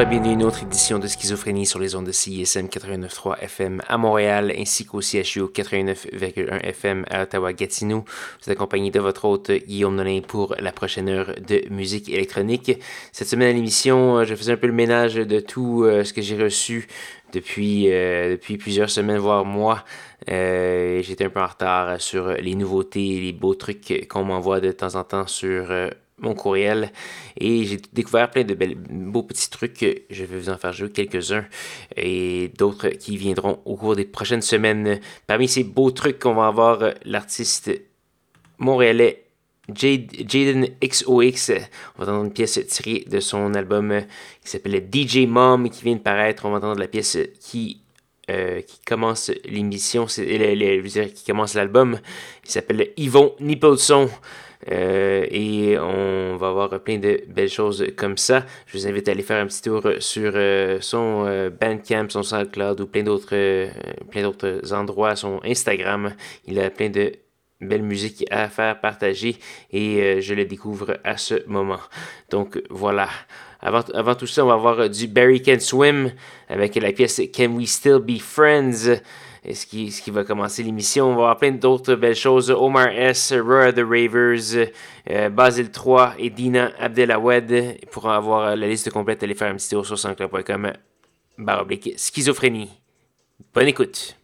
À une autre édition de Schizophrénie sur les ondes de CISM 89.3 FM à Montréal ainsi qu'au CHU 89.1 FM à Ottawa-Gatineau. Vous êtes accompagné de votre hôte Guillaume Nolin pour la prochaine heure de musique électronique. Cette semaine à l'émission, euh, je faisais un peu le ménage de tout euh, ce que j'ai reçu depuis, euh, depuis plusieurs semaines, voire mois. J'étais un peu en retard sur les nouveautés et les beaux trucs qu'on m'envoie de temps en temps sur mon courriel et j'ai découvert plein de beaux petits trucs. Je vais vous en faire jouer quelques-uns et d'autres qui viendront au cours des prochaines semaines. Parmi ces beaux trucs, qu'on va avoir l'artiste montréalais Jaden XOX. On va entendre une pièce tirée de son album qui s'appelle DJ Mom qui vient de paraître. On va entendre la pièce qui euh, qui commence l'émission, qui commence l'album. Il s'appelle Yvon Nippelson. Euh, et on va avoir plein de belles choses comme ça. Je vous invite à aller faire un petit tour sur euh, son euh, Bandcamp, son SoundCloud ou plein d'autres, plein d'autres endroits, son Instagram. Il a plein de belles musiques à faire partager et je le découvre à ce moment. Donc voilà. Avant, avant tout ça, on va voir du Barry Can Swim avec la pièce Can We Still Be Friends? Ce qui, ce qui va commencer l'émission. On va avoir plein d'autres belles choses. Omar S., Roy the Ravers, euh, Basile 3 et Dina Abdelawed. Pour avoir la liste complète, allez faire un petit tour sur sanscloud.com baroblique schizophrénie. Bonne écoute.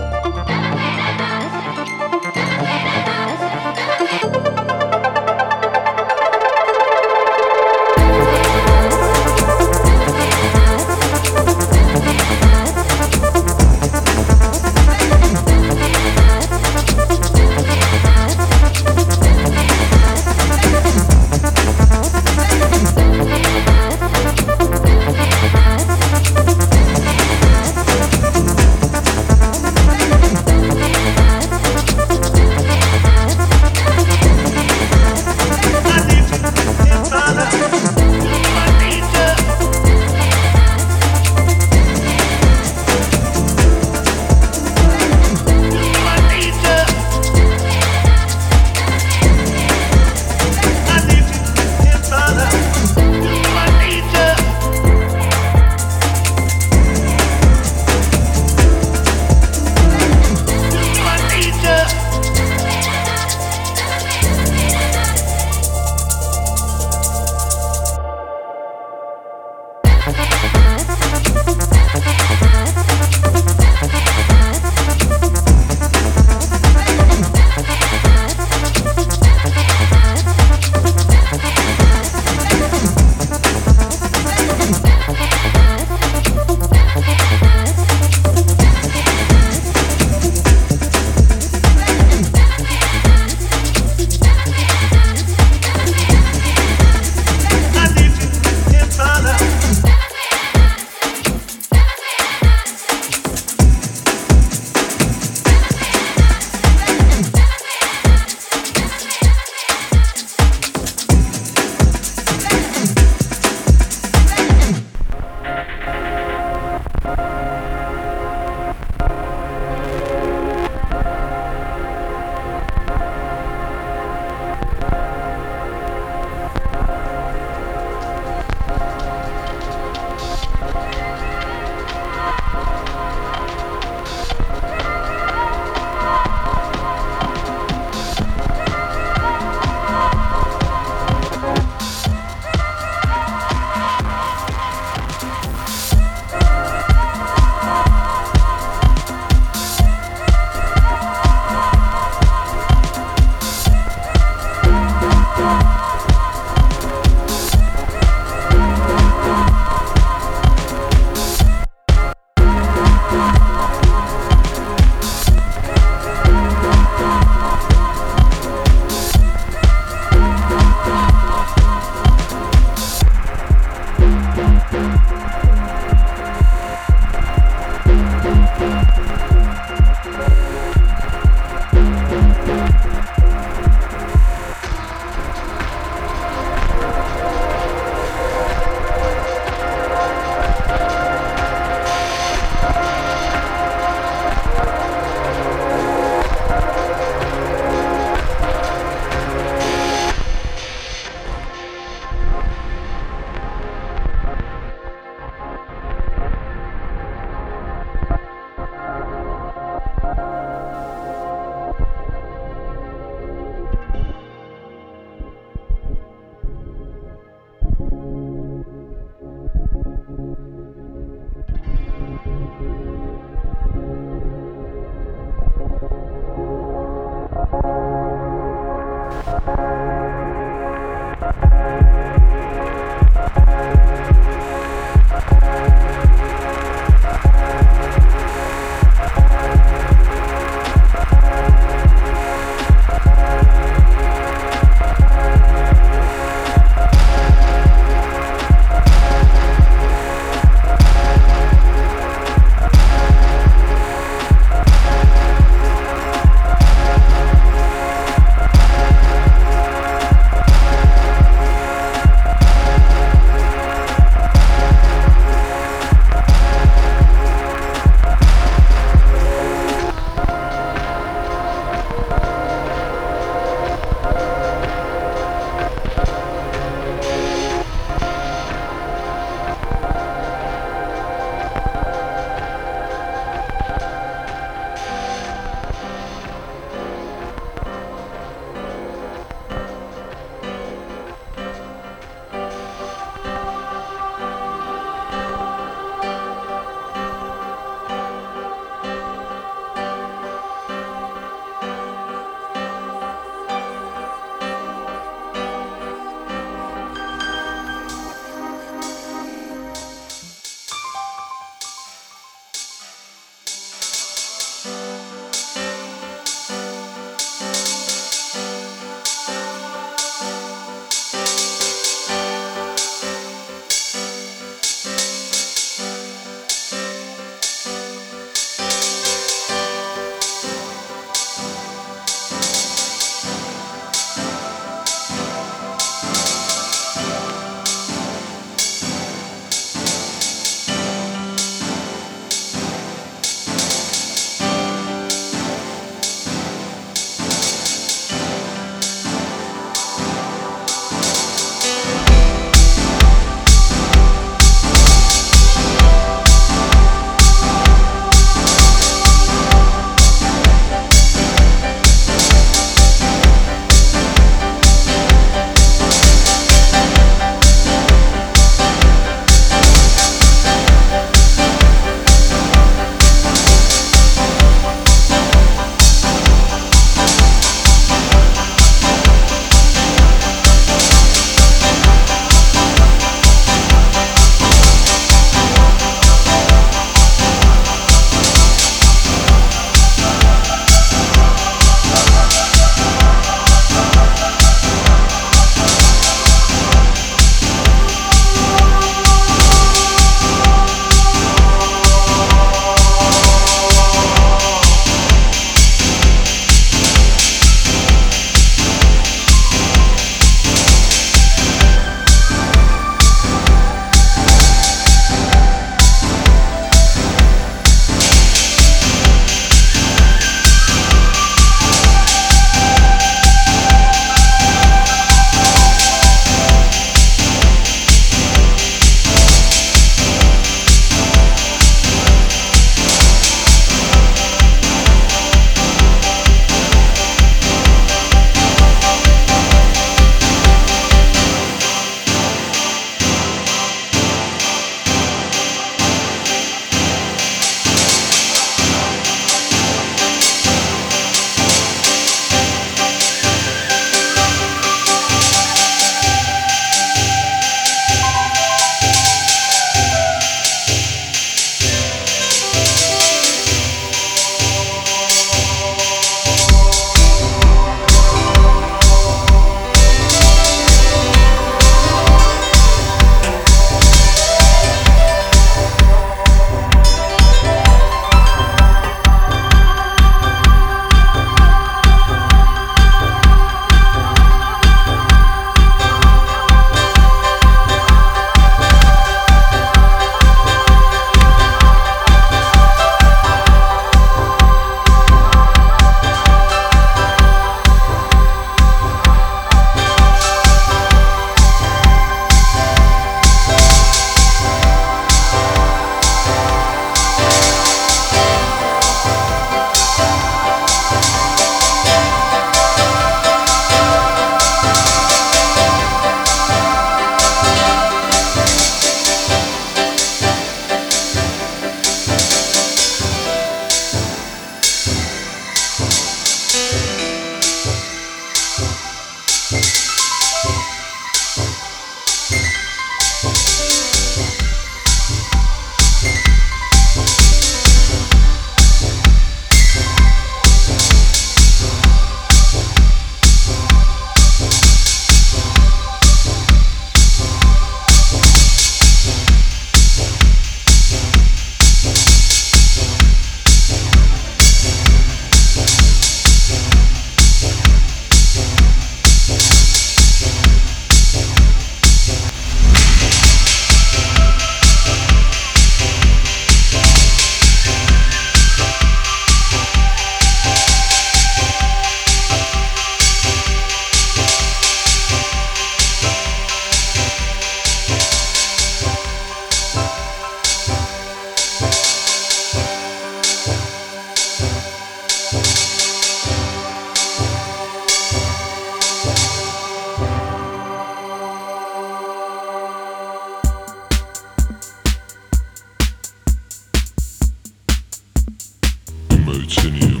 夢うちに夢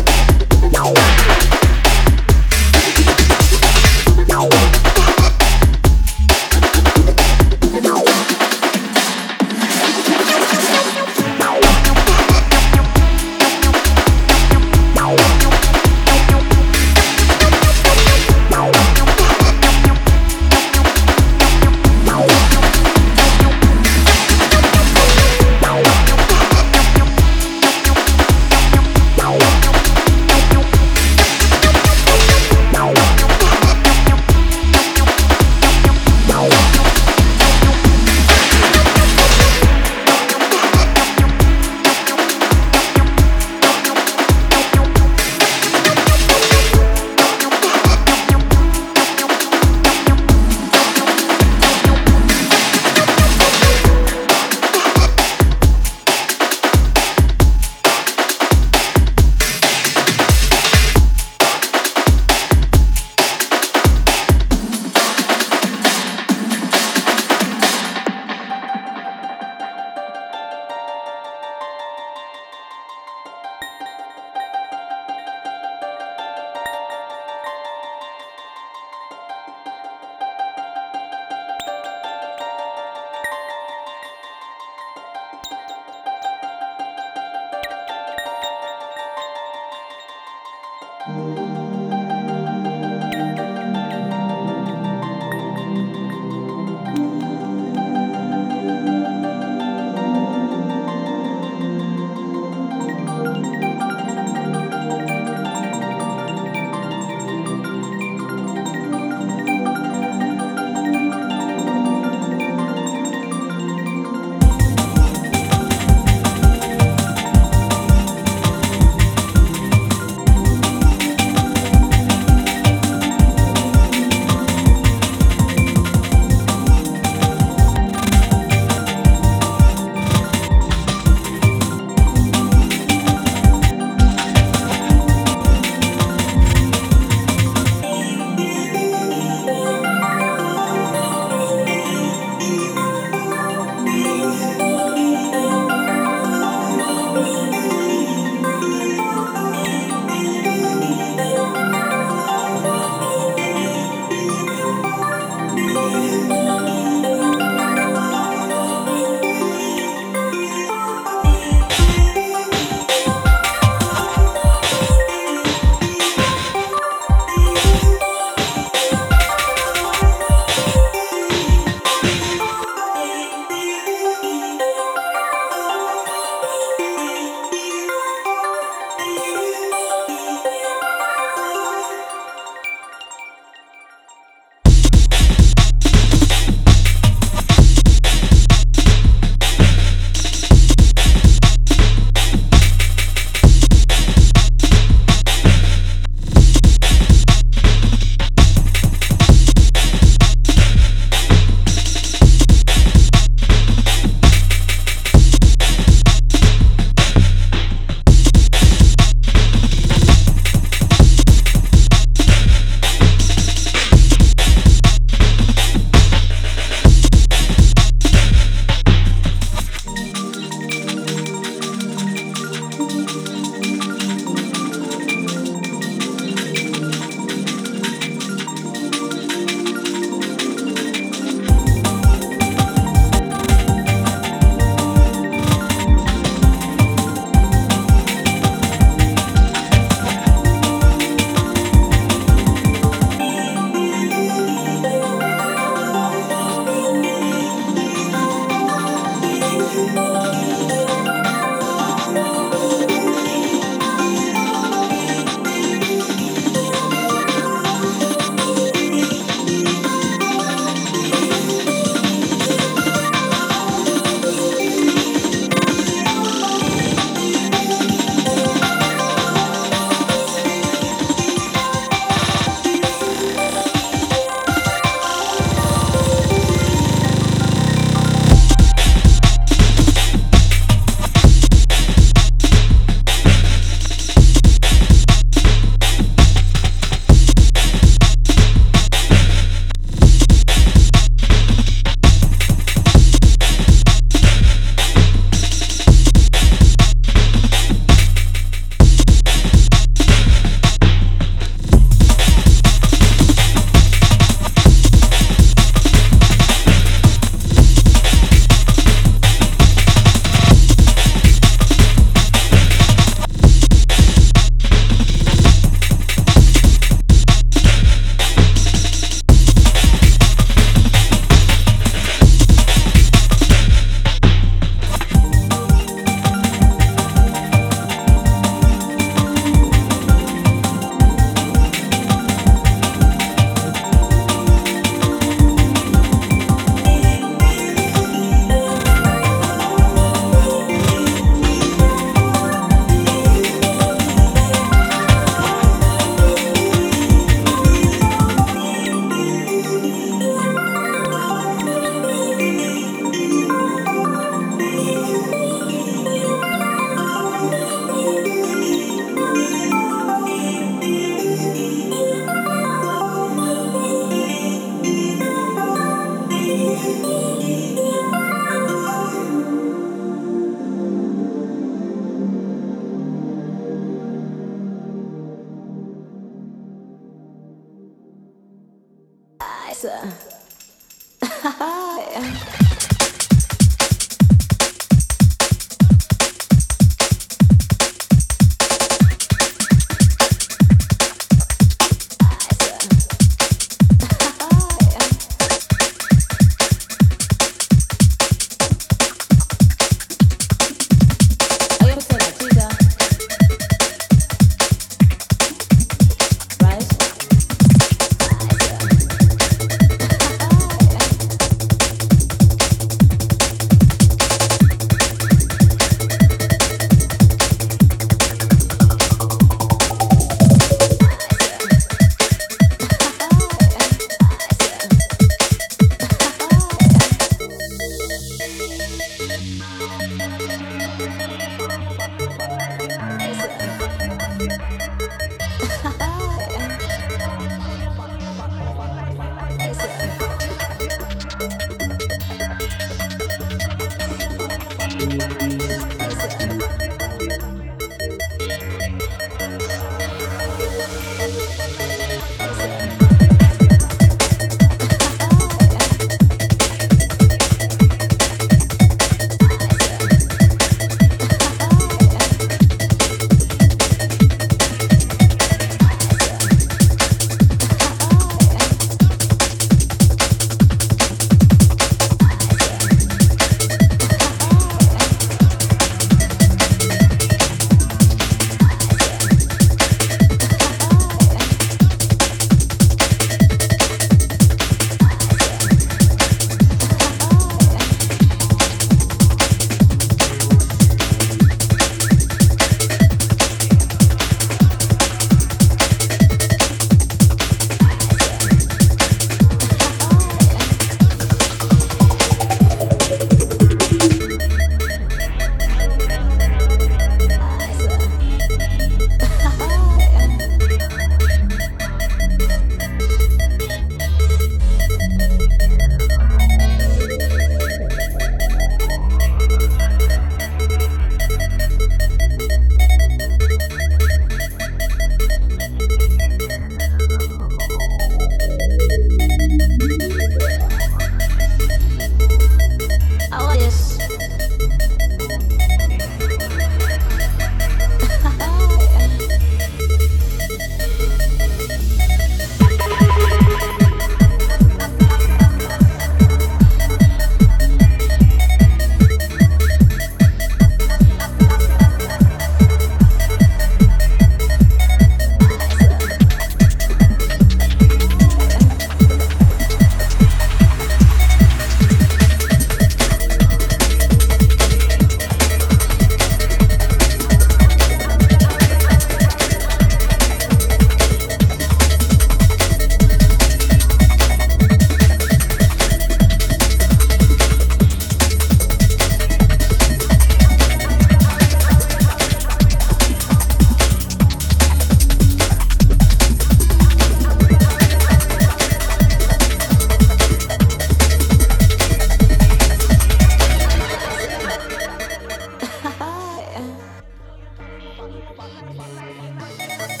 なるほど。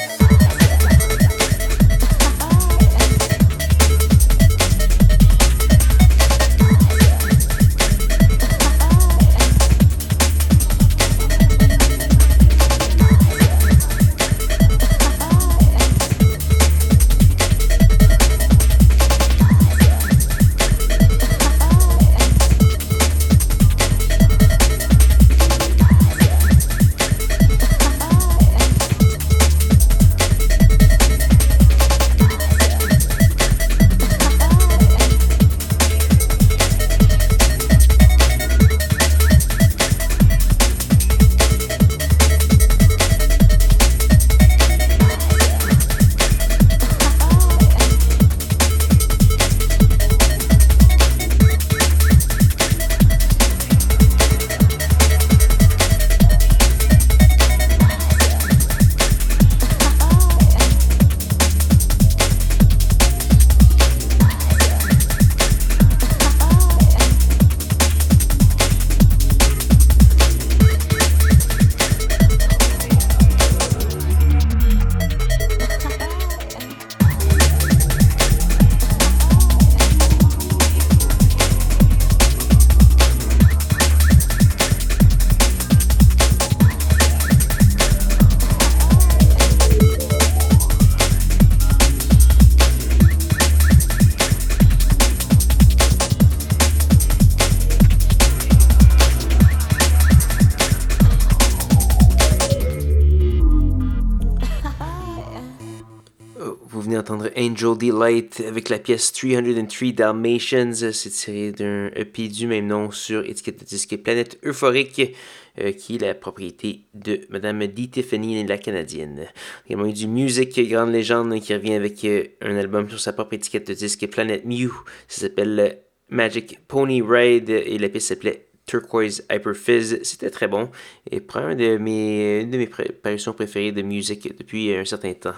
D'entendre Angel Delight avec la pièce 303 Dalmatians. C'est tiré d'un EP du même nom sur étiquette de disque Planète Euphorique, euh, qui est la propriété de Madame D. Tiffany, la Canadienne. Il y a du Music, grande légende, qui revient avec euh, un album sur sa propre étiquette de disque Planète Mew. Ça s'appelle Magic Pony Ride et la pièce s'appelait Turquoise Hyper Fizz. C'était très bon et un de mes, une de mes parutions préférées de musique depuis un certain temps.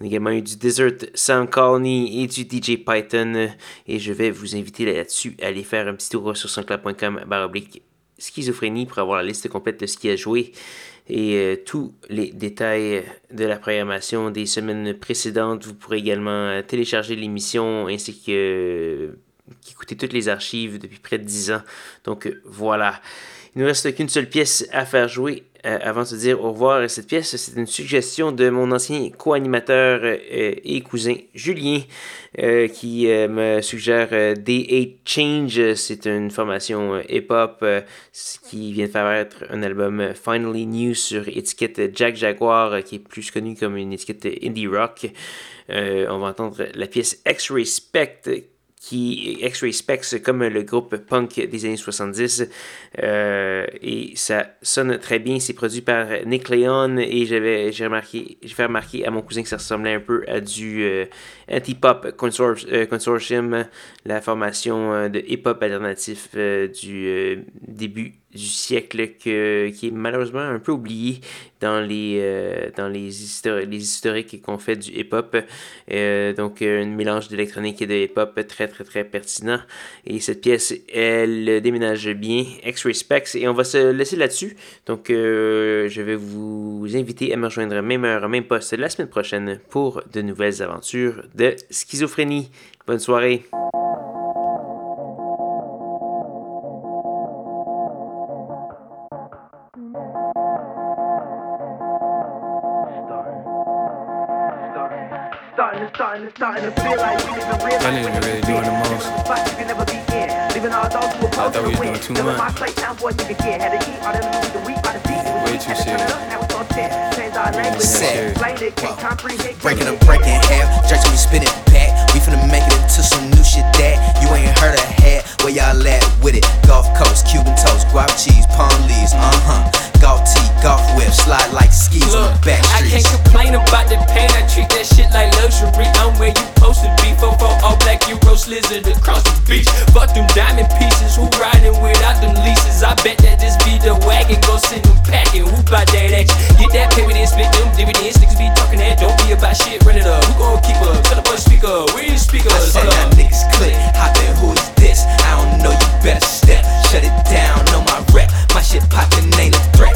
On a également eu du Desert Sound Colony et du DJ Python et je vais vous inviter là-dessus à aller faire un petit tour sur soundcloud.com baroblique schizophrénie pour avoir la liste complète de ce qui a joué et euh, tous les détails de la programmation des semaines précédentes. Vous pourrez également télécharger l'émission ainsi que qui écoutait toutes les archives depuis près de 10 ans. Donc euh, voilà. Il ne reste qu'une seule pièce à faire jouer euh, avant de se dire au revoir. Cette pièce, c'est une suggestion de mon ancien co-animateur euh, et cousin Julien qui me suggère D8 Change. C'est une formation hip-hop qui vient de faire être un album Finally New sur étiquette Jack Jaguar qui est plus connu comme une étiquette indie rock. on va entendre la pièce X-Ray qui X-Ray Specs comme le groupe punk des années 70 euh, et ça sonne très bien. C'est produit par Nick Leon et j'avais j'ai remarqué j'ai fait remarquer à mon cousin que ça ressemblait un peu à du euh, anti-pop euh, consortium la formation de hip-hop alternatif du début du siècle que, qui est malheureusement un peu oublié dans les, euh, dans les, les historiques qu'on fait du hip-hop. Euh, donc, un mélange d'électronique et de hip-hop très, très, très pertinent. Et cette pièce, elle déménage bien, X-Ray Specs, et on va se laisser là-dessus. Donc, euh, je vais vous inviter à me rejoindre même heure, même poste la semaine prochaine pour de nouvelles aventures de schizophrénie. Bonne soirée! Boy nigga get. Had to eat all them lose the week by the beat. Way too serious. Now it's on 10. Change our language. Sad. Breaking up, breaking half. Drake me spin it back. We finna make it into some new shit that you ain't heard of had. Where y'all at with it? Gulf Coast, Cuban toast, guap cheese, palm leaves, uh huh. Golf tee, golf whip, slide like skis Look, on the back streets. I can't complain about the pain. I treat that shit like luxury. I'm where you supposed to be. Fofo all black, you roast lizard across the beach. Fuck them diamond pieces. Who riding without them leases? I bet that this be the wagon. Go send them packing. Who buy that action? Get that paper, then split them dividends. Niggas be talking that. Don't be about shit. Run it up. Who gon' keep up? Tell the boy speaker. Where you speakers? I said that niggas click. Hop in. Who is this? I don't know. You better step. Shut it down. Know my rep. My shit poppin' ain't a threat.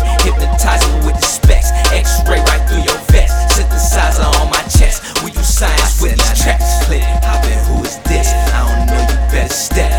Hypnotizing with the specs. X-ray right through your vest. Synthesizer on my chest. We do science with these tracks. Click, hoppin', who is this? I don't know, you better step.